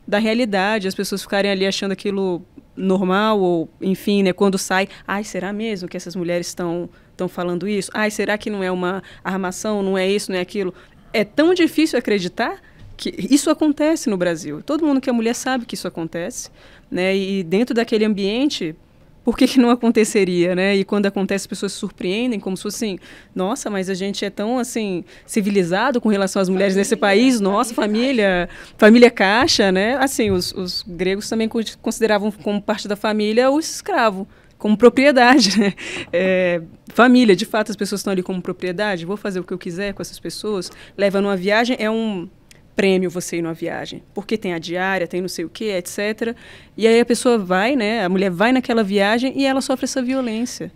da realidade, as pessoas ficarem ali achando aquilo normal ou, enfim, né, quando sai, ai, será mesmo que essas mulheres estão estão falando isso? Ai, será que não é uma armação, não é isso, não é aquilo? É tão difícil acreditar que isso acontece no Brasil. Todo mundo que é mulher sabe que isso acontece, né? E dentro daquele ambiente, por que, que não aconteceria, né? E quando acontece, as pessoas se surpreendem, como se fosse assim, nossa, mas a gente é tão, assim, civilizado com relação às mulheres nesse país, nossa, família, família caixa, né? Assim, os, os gregos também consideravam como parte da família o escravo, como propriedade, né? É, família, de fato, as pessoas estão ali como propriedade, vou fazer o que eu quiser com essas pessoas, leva numa viagem, é um prêmio você ir numa viagem, porque tem a diária, tem não sei o que, etc. E aí a pessoa vai, né? A mulher vai naquela viagem e ela sofre essa violência.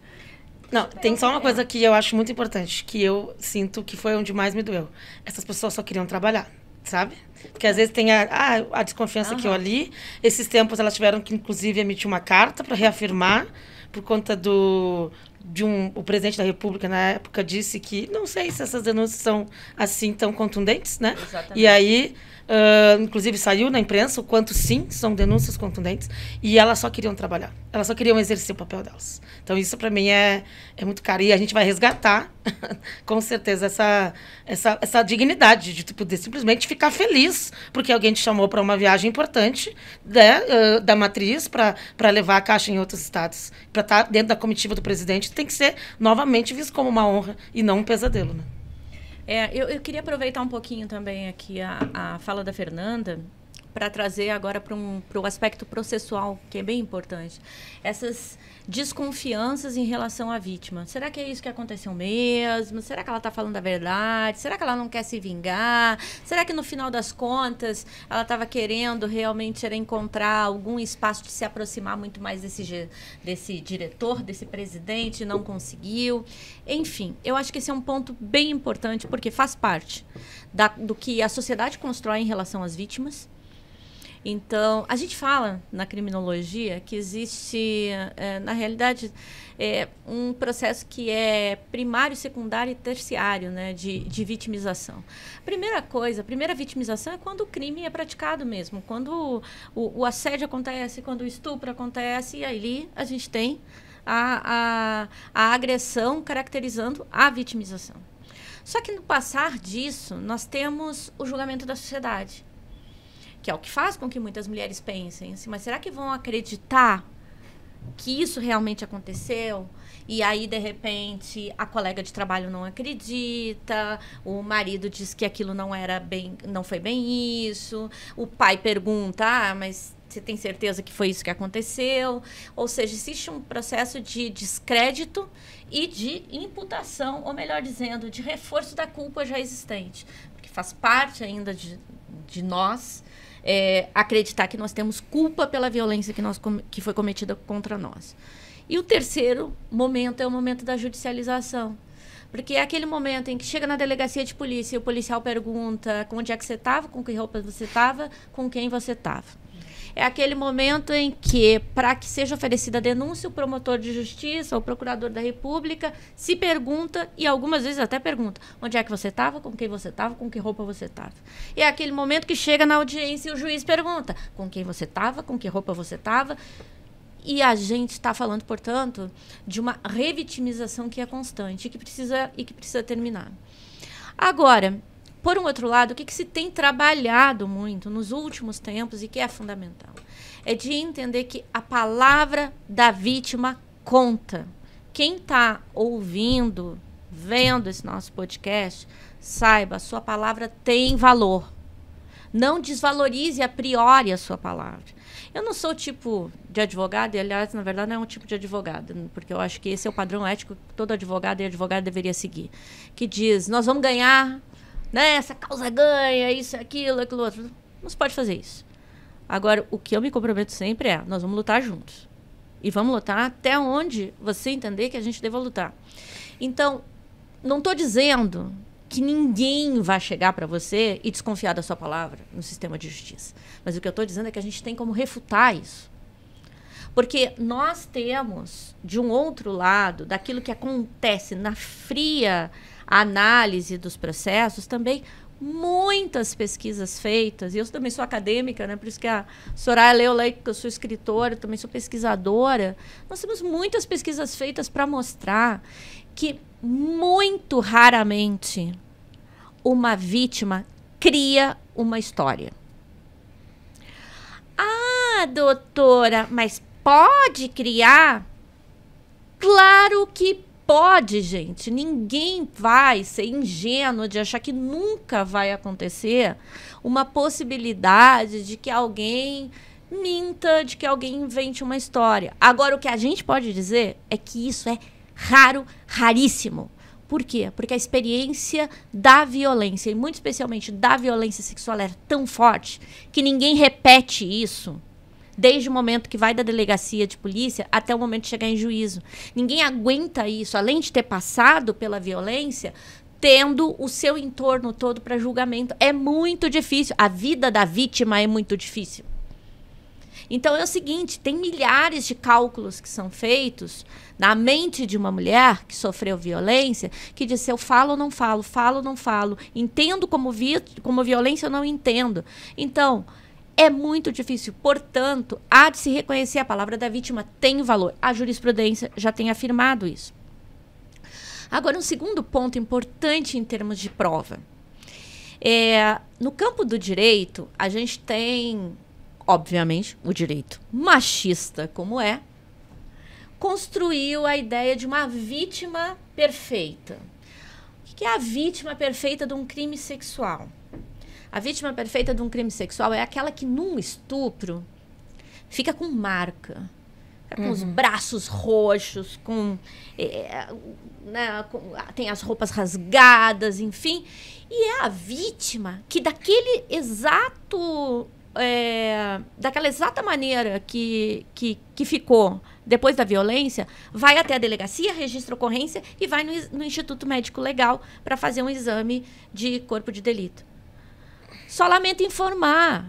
Não, tem só uma coisa que eu acho muito importante, que eu sinto que foi onde mais me doeu. Essas pessoas só queriam trabalhar. sabe? Porque às vezes tem a, a, a desconfiança uhum. que eu ali. Esses tempos elas tiveram que, inclusive, emitir uma carta para reafirmar, por conta do. De um, o presidente da República, na época, disse que não sei se essas denúncias são assim tão contundentes, né? Exatamente. E aí Uh, inclusive saiu na imprensa o quanto sim são denúncias contundentes e elas só queriam trabalhar, elas só queriam exercer o papel delas. Então isso para mim é, é muito caro e a gente vai resgatar com certeza essa, essa, essa dignidade de poder simplesmente ficar feliz porque alguém te chamou para uma viagem importante né, uh, da matriz para levar a caixa em outros estados, para estar tá dentro da comitiva do presidente tem que ser novamente visto como uma honra e não um pesadelo. Né? É, eu, eu queria aproveitar um pouquinho também aqui a, a fala da Fernanda para trazer agora para um, o aspecto processual, que é bem importante. Essas desconfianças em relação à vítima. Será que é isso que aconteceu mesmo? Será que ela está falando a verdade? Será que ela não quer se vingar? Será que no final das contas ela estava querendo realmente encontrar algum espaço de se aproximar muito mais desse, desse diretor, desse presidente e não conseguiu? Enfim, eu acho que esse é um ponto bem importante porque faz parte da, do que a sociedade constrói em relação às vítimas então, a gente fala na criminologia que existe, é, na realidade, é, um processo que é primário, secundário e terciário né, de, de vitimização. Primeira coisa, a primeira vitimização é quando o crime é praticado mesmo, quando o, o assédio acontece, quando o estupro acontece, e ali a gente tem a, a, a agressão caracterizando a vitimização. Só que no passar disso, nós temos o julgamento da sociedade que é o que faz com que muitas mulheres pensem assim, mas será que vão acreditar que isso realmente aconteceu? E aí, de repente, a colega de trabalho não acredita, o marido diz que aquilo não era bem, não foi bem isso, o pai pergunta, ah, mas você tem certeza que foi isso que aconteceu? Ou seja, existe um processo de descrédito e de imputação, ou melhor dizendo, de reforço da culpa já existente, porque faz parte ainda de, de nós é, acreditar que nós temos culpa pela violência que, nós, que foi cometida contra nós. E o terceiro momento é o momento da judicialização. Porque é aquele momento em que chega na delegacia de polícia e o policial pergunta onde é que você estava, com que roupa você estava, com quem você estava é aquele momento em que, para que seja oferecida a denúncia, o promotor de justiça ou o procurador da República se pergunta, e algumas vezes até pergunta, onde é que você estava, com quem você estava, com que roupa você estava. É aquele momento que chega na audiência e o juiz pergunta, com quem você estava, com que roupa você estava. E a gente está falando, portanto, de uma revitimização que é constante e que precisa, e que precisa terminar. Agora, por um outro lado, o que, que se tem trabalhado muito nos últimos tempos e que é fundamental é de entender que a palavra da vítima conta. Quem está ouvindo, vendo esse nosso podcast, saiba, a sua palavra tem valor. Não desvalorize a priori a sua palavra. Eu não sou tipo de advogado, e aliás, na verdade, não é um tipo de advogado, porque eu acho que esse é o padrão ético que todo advogado e advogada deveria seguir. Que diz: nós vamos ganhar né? Essa causa ganha, isso, aquilo, aquilo outro. Não se pode fazer isso. Agora, o que eu me comprometo sempre é: nós vamos lutar juntos. E vamos lutar até onde você entender que a gente deva lutar. Então, não estou dizendo que ninguém vai chegar para você e desconfiar da sua palavra no sistema de justiça. Mas o que eu estou dizendo é que a gente tem como refutar isso. Porque nós temos, de um outro lado, daquilo que acontece na fria análise dos processos, também muitas pesquisas feitas, e eu também sou acadêmica, né? por isso que a Soraya leu lá que eu sou escritora, também sou pesquisadora. Nós temos muitas pesquisas feitas para mostrar que muito raramente uma vítima cria uma história. Ah, doutora, mas pode criar? Claro que pode, gente. Ninguém vai ser ingênuo de achar que nunca vai acontecer uma possibilidade de que alguém minta, de que alguém invente uma história. Agora, o que a gente pode dizer é que isso é raro, raríssimo. Por quê? Porque a experiência da violência, e muito especialmente da violência sexual, é tão forte que ninguém repete isso desde o momento que vai da delegacia de polícia até o momento de chegar em juízo. Ninguém aguenta isso, além de ter passado pela violência, tendo o seu entorno todo para julgamento. É muito difícil. A vida da vítima é muito difícil. Então é o seguinte: tem milhares de cálculos que são feitos na mente de uma mulher que sofreu violência, que diz: eu falo ou não falo, falo ou não falo, entendo como, vi como violência ou não entendo. Então, é muito difícil. Portanto, há de se reconhecer a palavra da vítima tem valor. A jurisprudência já tem afirmado isso. Agora, um segundo ponto importante em termos de prova. É, no campo do direito, a gente tem, obviamente, o direito machista, como é, construiu a ideia de uma vítima perfeita. O que é a vítima perfeita de um crime sexual? A vítima perfeita de um crime sexual é aquela que, num estupro, fica com marca com uhum. os braços roxos, com, é, né, com, tem as roupas rasgadas, enfim. E é a vítima que daquele exato é, daquela exata maneira que, que, que ficou depois da violência, vai até a delegacia, registra a ocorrência e vai no, no Instituto Médico Legal para fazer um exame de corpo de delito. Só lamento informar.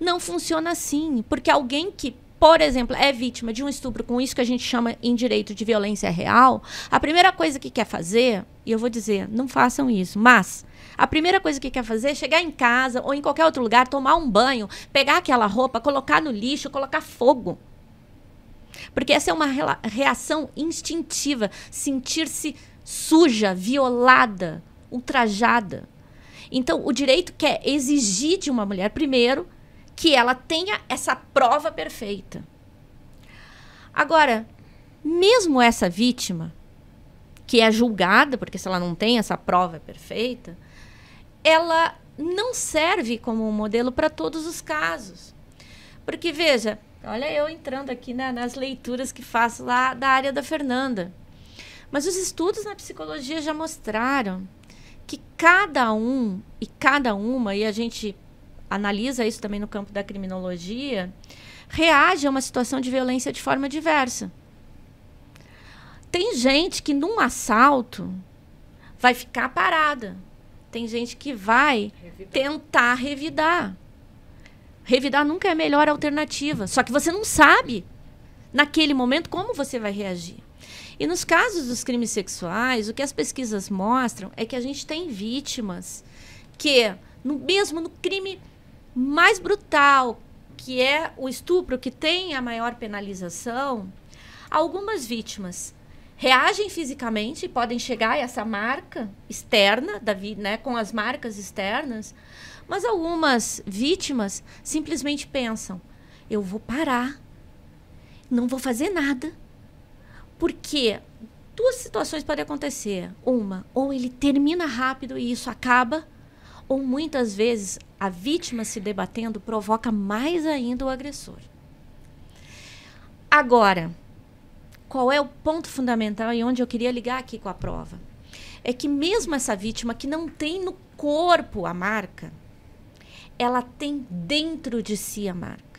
Não funciona assim, porque alguém que por exemplo, é vítima de um estupro com isso que a gente chama em direito de violência real, a primeira coisa que quer fazer, e eu vou dizer, não façam isso, mas a primeira coisa que quer fazer é chegar em casa ou em qualquer outro lugar, tomar um banho, pegar aquela roupa, colocar no lixo, colocar fogo. Porque essa é uma reação instintiva, sentir-se suja, violada, ultrajada. Então, o direito quer exigir de uma mulher, primeiro, que ela tenha essa prova perfeita. Agora, mesmo essa vítima, que é julgada, porque se ela não tem essa prova perfeita, ela não serve como um modelo para todos os casos. Porque, veja, olha eu entrando aqui na, nas leituras que faço lá da área da Fernanda. Mas os estudos na psicologia já mostraram que cada um e cada uma, e a gente analisa isso também no campo da criminologia, reage a uma situação de violência de forma diversa. Tem gente que num assalto vai ficar parada. Tem gente que vai revidar. tentar revidar. Revidar nunca é a melhor alternativa. Só que você não sabe, naquele momento, como você vai reagir. E nos casos dos crimes sexuais, o que as pesquisas mostram é que a gente tem vítimas que, no, mesmo no crime mais brutal, que é o estupro, que tem a maior penalização, algumas vítimas reagem fisicamente, podem chegar a essa marca externa, da né, com as marcas externas, mas algumas vítimas simplesmente pensam: eu vou parar, não vou fazer nada. Porque duas situações podem acontecer. Uma, ou ele termina rápido e isso acaba, ou muitas vezes a vítima se debatendo provoca mais ainda o agressor. Agora, qual é o ponto fundamental e onde eu queria ligar aqui com a prova? É que mesmo essa vítima que não tem no corpo a marca, ela tem dentro de si a marca.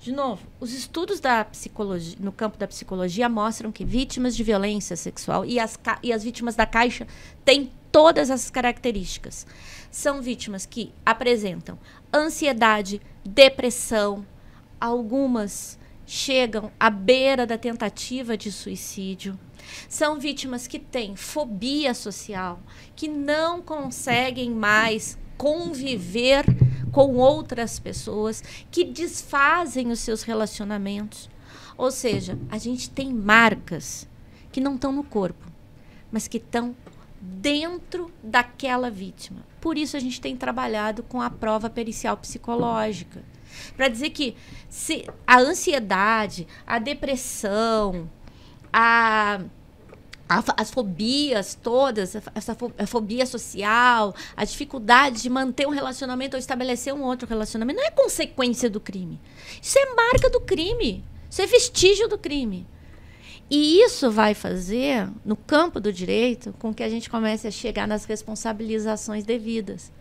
De novo, os estudos da psicologia, no campo da psicologia mostram que vítimas de violência sexual e as, e as vítimas da caixa têm todas essas características são vítimas que apresentam ansiedade, depressão, algumas chegam à beira da tentativa de suicídio. São vítimas que têm fobia social, que não conseguem mais conviver com outras pessoas, que desfazem os seus relacionamentos. Ou seja, a gente tem marcas que não estão no corpo, mas que estão dentro daquela vítima. Por isso a gente tem trabalhado com a prova pericial psicológica. Para dizer que se a ansiedade, a depressão, a, as fobias todas, essa fobia social, a dificuldade de manter um relacionamento ou estabelecer um outro relacionamento, não é consequência do crime. Isso é marca do crime. Isso é vestígio do crime. E isso vai fazer, no campo do direito, com que a gente comece a chegar nas responsabilizações devidas.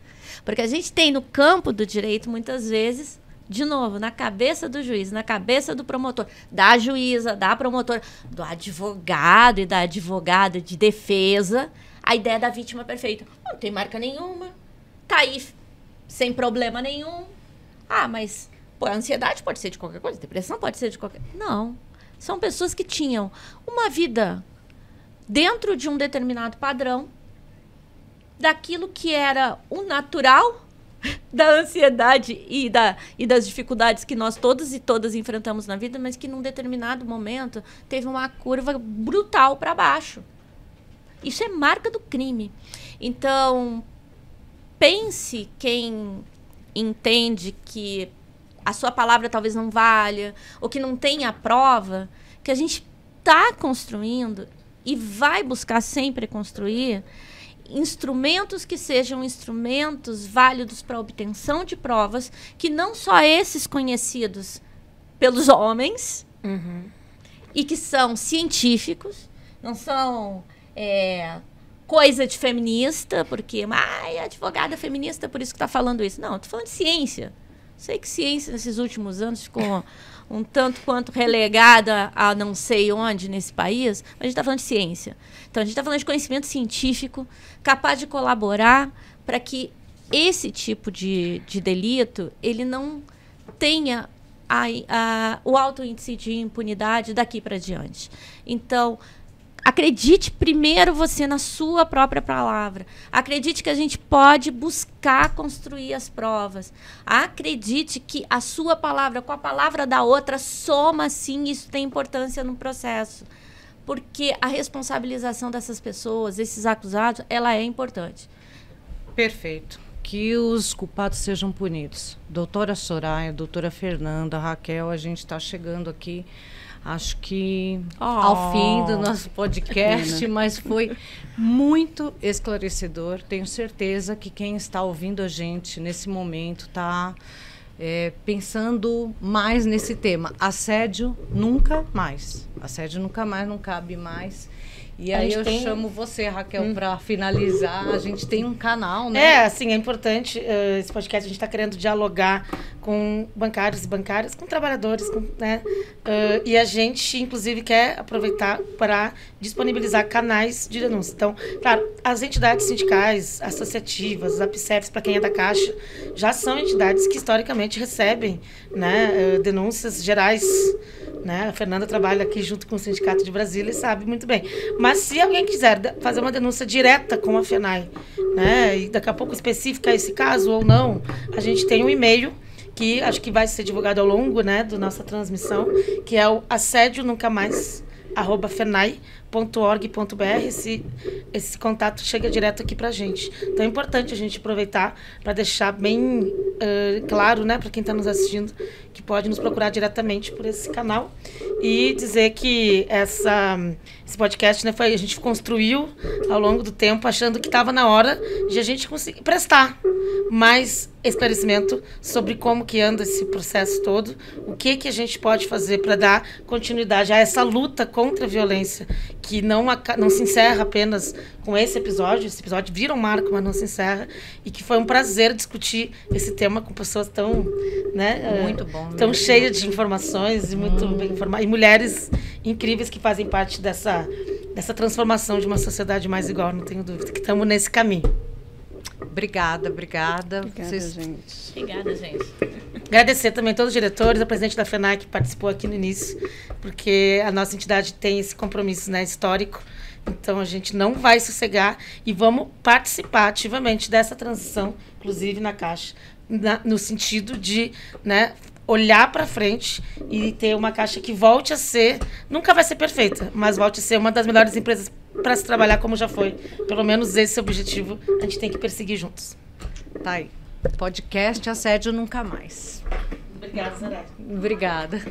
Porque a gente tem no campo do direito, muitas vezes, de novo, na cabeça do juiz, na cabeça do promotor, da juíza, da promotora, do advogado e da advogada de defesa, a ideia da vítima perfeita. Não tem marca nenhuma, tá aí sem problema nenhum. Ah, mas pô, a ansiedade pode ser de qualquer coisa, depressão pode ser de qualquer. Não. São pessoas que tinham uma vida dentro de um determinado padrão daquilo que era o natural da ansiedade e, da, e das dificuldades que nós todos e todas enfrentamos na vida, mas que num determinado momento teve uma curva brutal para baixo. Isso é marca do crime. Então, pense quem entende que a sua palavra talvez não valha, ou que não tenha prova, que a gente está construindo e vai buscar sempre construir instrumentos que sejam instrumentos válidos para obtenção de provas, que não só esses conhecidos pelos homens, uhum. e que são científicos, não são é, coisa de feminista, porque ah, é advogada feminista, por isso que está falando isso. Não, estou falando de ciência. Sei que ciência nesses últimos anos ficou um tanto quanto relegada a não sei onde nesse país, mas a gente está falando de ciência. Então, a gente está falando de conhecimento científico capaz de colaborar para que esse tipo de, de delito ele não tenha a, a, o alto índice de impunidade daqui para diante. Então, acredite primeiro você na sua própria palavra. Acredite que a gente pode buscar construir as provas. Acredite que a sua palavra com a palavra da outra soma sim, isso tem importância no processo. Porque a responsabilização dessas pessoas, esses acusados, ela é importante. Perfeito. Que os culpados sejam punidos. Doutora Soraya, doutora Fernanda, Raquel, a gente está chegando aqui acho que oh. ao fim do nosso podcast, mas foi muito esclarecedor. Tenho certeza que quem está ouvindo a gente nesse momento está é, pensando mais nesse tema. Assédio nunca mais. Assédio nunca mais, não cabe mais. E aí eu tem... chamo você, Raquel, hum. para finalizar. A gente tem um canal, né? É, assim, é importante. Uh, esse podcast a gente está querendo dialogar com bancários e bancárias, com trabalhadores, com, né? Uh, e a gente, inclusive, quer aproveitar para disponibilizar canais de denúncia. Então, claro, as entidades sindicais, associativas, as APSEFs, para quem é da Caixa, já são entidades que historicamente recebem né, uh, denúncias gerais né? A Fernanda trabalha aqui junto com o Sindicato de Brasília e sabe muito bem. Mas se alguém quiser fazer uma denúncia direta com a FENAI, né? e daqui a pouco específica esse caso ou não, a gente tem um e-mail que acho que vai ser divulgado ao longo né, da nossa transmissão, que é o assédio nunca mais arroba fenai.org.br. Esse, esse contato chega direto aqui para a gente. Então é importante a gente aproveitar para deixar bem uh, claro né, para quem está nos assistindo que pode nos procurar diretamente por esse canal e dizer que essa, esse podcast né, foi, a gente construiu ao longo do tempo achando que estava na hora de a gente conseguir prestar mais esclarecimento sobre como que anda esse processo todo, o que que a gente pode fazer para dar continuidade a essa luta contra a violência, que não, não se encerra apenas com esse episódio, esse episódio vira um marco, mas não se encerra, e que foi um prazer discutir esse tema com pessoas tão, né, muito bom, tão cheias de informações e muito hum. bem informadas, e mulheres incríveis que fazem parte dessa dessa transformação de uma sociedade mais igual, não tenho dúvida, que estamos nesse caminho. Obrigada, obrigada. Obrigada, Vocês... gente. Obrigada, gente. Agradecer também a todos os diretores, a presidente da FENAC que participou aqui no início, porque a nossa entidade tem esse compromisso né, histórico. Então a gente não vai sossegar e vamos participar ativamente dessa transição, inclusive na Caixa, na, no sentido de né, olhar para frente e ter uma Caixa que volte a ser, nunca vai ser perfeita, mas volte a ser uma das melhores empresas para se trabalhar como já foi. Pelo menos esse é o objetivo, a gente tem que perseguir juntos. Tá aí. Podcast Assédio Nunca Mais. Obrigada, Zaré. Obrigada.